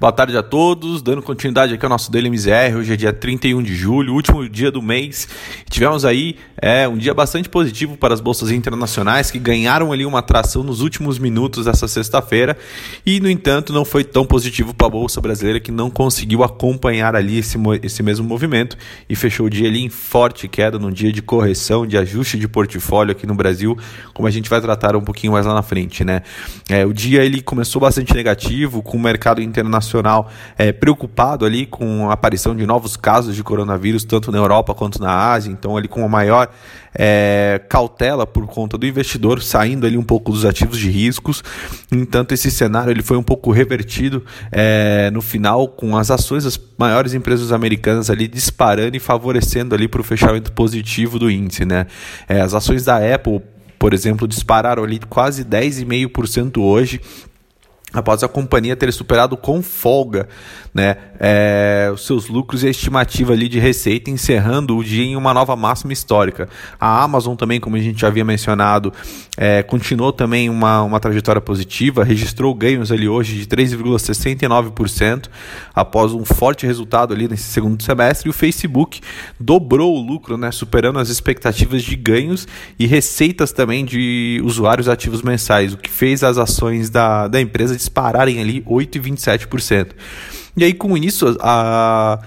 Boa tarde a todos, dando continuidade aqui ao nosso Daily MZR. Hoje é dia 31 de julho, último dia do mês. Tivemos aí é, um dia bastante positivo para as bolsas internacionais que ganharam ali uma atração nos últimos minutos dessa sexta-feira e, no entanto, não foi tão positivo para a bolsa brasileira que não conseguiu acompanhar ali esse, esse mesmo movimento e fechou o dia ali em forte queda, num dia de correção, de ajuste de portfólio aqui no Brasil, como a gente vai tratar um pouquinho mais lá na frente, né? É, o dia ele começou bastante negativo, com o mercado internacional é, preocupado ali com a aparição de novos casos de coronavírus, tanto na Europa quanto na Ásia, então ali com uma maior é, cautela por conta do investidor, saindo ali um pouco dos ativos de riscos. Entanto, esse cenário ele foi um pouco revertido é, no final, com as ações das maiores empresas americanas ali disparando e favorecendo ali para o fechamento positivo do índice. Né? É, as ações da Apple, por exemplo, dispararam ali quase 10,5% hoje após a companhia ter superado com folga né, é, os seus lucros e a estimativa ali de receita, encerrando o dia em uma nova máxima histórica. A Amazon também, como a gente já havia mencionado, é, continuou também uma, uma trajetória positiva, registrou ganhos ali hoje de 3,69% após um forte resultado ali nesse segundo semestre. E o Facebook dobrou o lucro, né, superando as expectativas de ganhos e receitas também de usuários ativos mensais, o que fez as ações da, da empresa dispararem ali 8,27%. E aí, com isso, a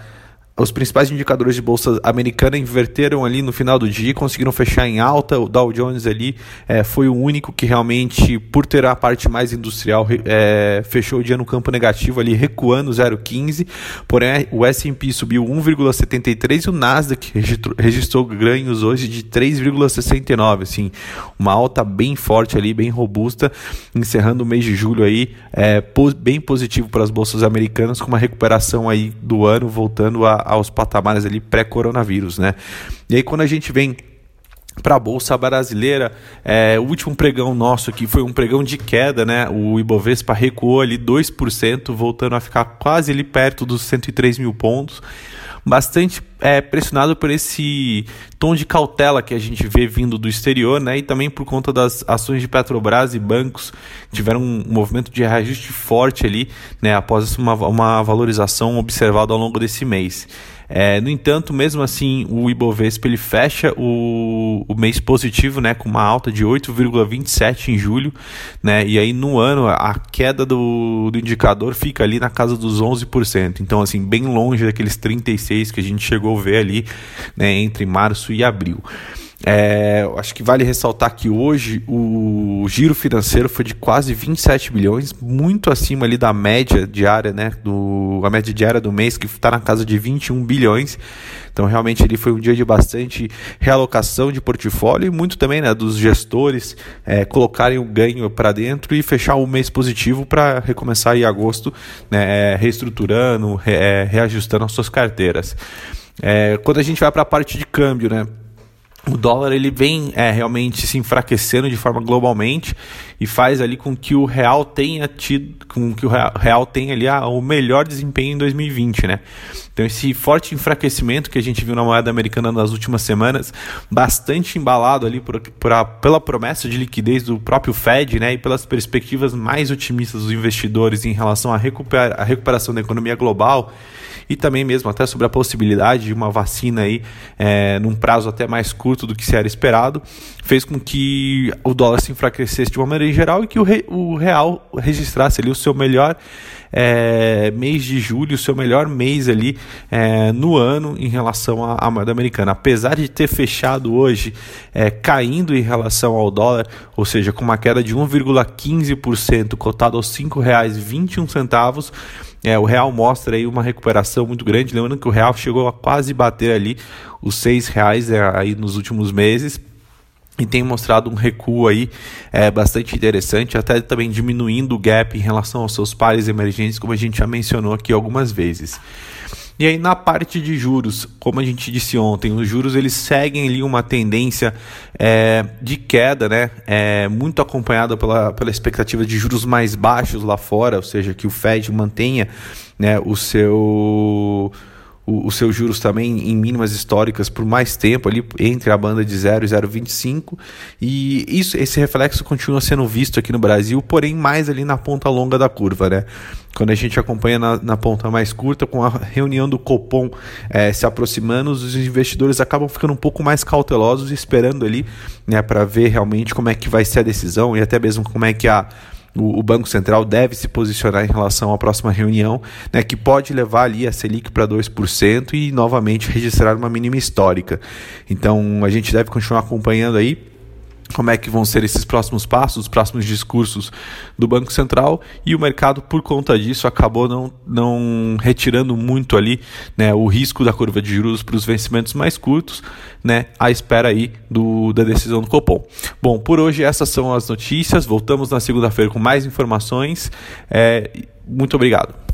os principais indicadores de bolsa americana inverteram ali no final do dia, conseguiram fechar em alta. O Dow Jones ali é, foi o único que realmente, por ter a parte mais industrial, é, fechou o dia no campo negativo ali, recuando 0,15. Porém, o S&P subiu 1,73 e o Nasdaq registrou, registrou ganhos hoje de 3,69. Assim, uma alta bem forte ali, bem robusta, encerrando o mês de julho aí é, bem positivo para as bolsas americanas, com uma recuperação aí do ano voltando a aos patamares ali pré-coronavírus, né? E aí quando a gente vem para a bolsa brasileira, é, o último pregão nosso aqui foi um pregão de queda, né? O Ibovespa recuou ali 2%, voltando a ficar quase ali perto dos 103 mil pontos bastante é, pressionado por esse tom de cautela que a gente vê vindo do exterior, né? E também por conta das ações de Petrobras e bancos tiveram um movimento de reajuste forte ali, né? Após uma, uma valorização observada ao longo desse mês. É, no entanto, mesmo assim, o Ibovespa ele fecha o, o mês positivo, né, com uma alta de 8,27 em julho, né, e aí no ano a queda do, do indicador fica ali na casa dos 11%. Então, assim, bem longe daqueles 36 que a gente chegou a ver ali, né, entre março e abril. É, acho que vale ressaltar que hoje o giro financeiro foi de quase 27 bilhões, muito acima ali da média diária, né? Do, a média diária do mês, que está na casa de 21 bilhões. Então, realmente, ele foi um dia de bastante realocação de portfólio e muito também né, dos gestores é, colocarem o ganho para dentro e fechar o mês positivo para recomeçar em agosto, né, reestruturando, re, é, reajustando as suas carteiras. É, quando a gente vai para a parte de câmbio, né? O dólar ele vem é, realmente se enfraquecendo de forma globalmente e faz ali com que o real tenha tido, com que o real tenha ali ah, o melhor desempenho em 2020, né? Então esse forte enfraquecimento que a gente viu na moeda americana nas últimas semanas, bastante embalado ali por, por a, pela promessa de liquidez do próprio Fed, né? E pelas perspectivas mais otimistas dos investidores em relação à, recuperar, à recuperação da economia global e também mesmo até sobre a possibilidade de uma vacina aí é, num prazo até mais curto do que se era esperado, fez com que o dólar se enfraquecesse de uma maneira geral e que o, re, o real registrasse ali o seu melhor é, mês de julho, o seu melhor mês ali é, no ano em relação à, moeda americana. Apesar de ter fechado hoje é, caindo em relação ao dólar, ou seja, com uma queda de 1,15%, cotado aos R$ 5,21, é, o real mostra aí uma recuperação muito grande. Lembrando que o real chegou a quase bater ali os seis reais é, aí nos últimos meses e tem mostrado um recuo aí é, bastante interessante, até também diminuindo o gap em relação aos seus pares emergentes, como a gente já mencionou aqui algumas vezes. E aí na parte de juros, como a gente disse ontem, os juros eles seguem ali uma tendência é, de queda, né? É, muito acompanhada pela, pela expectativa de juros mais baixos lá fora, ou seja, que o Fed mantenha né, o seu os seus juros também em mínimas históricas por mais tempo, ali entre a banda de 0 e 0,25. E isso, esse reflexo continua sendo visto aqui no Brasil, porém mais ali na ponta longa da curva, né? Quando a gente acompanha na, na ponta mais curta, com a reunião do Copom é, se aproximando, os investidores acabam ficando um pouco mais cautelosos, esperando ali né, para ver realmente como é que vai ser a decisão e até mesmo como é que a o, Banco Central deve se posicionar em relação à próxima reunião, né, que pode levar ali a Selic para 2% e novamente registrar uma mínima histórica. Então a gente deve continuar acompanhando aí como é que vão ser esses próximos passos, os próximos discursos do Banco Central e o mercado por conta disso acabou não, não retirando muito ali né, o risco da curva de juros para os vencimentos mais curtos, né, à espera aí do, da decisão do Copom. Bom, por hoje essas são as notícias. Voltamos na segunda-feira com mais informações. É, muito obrigado.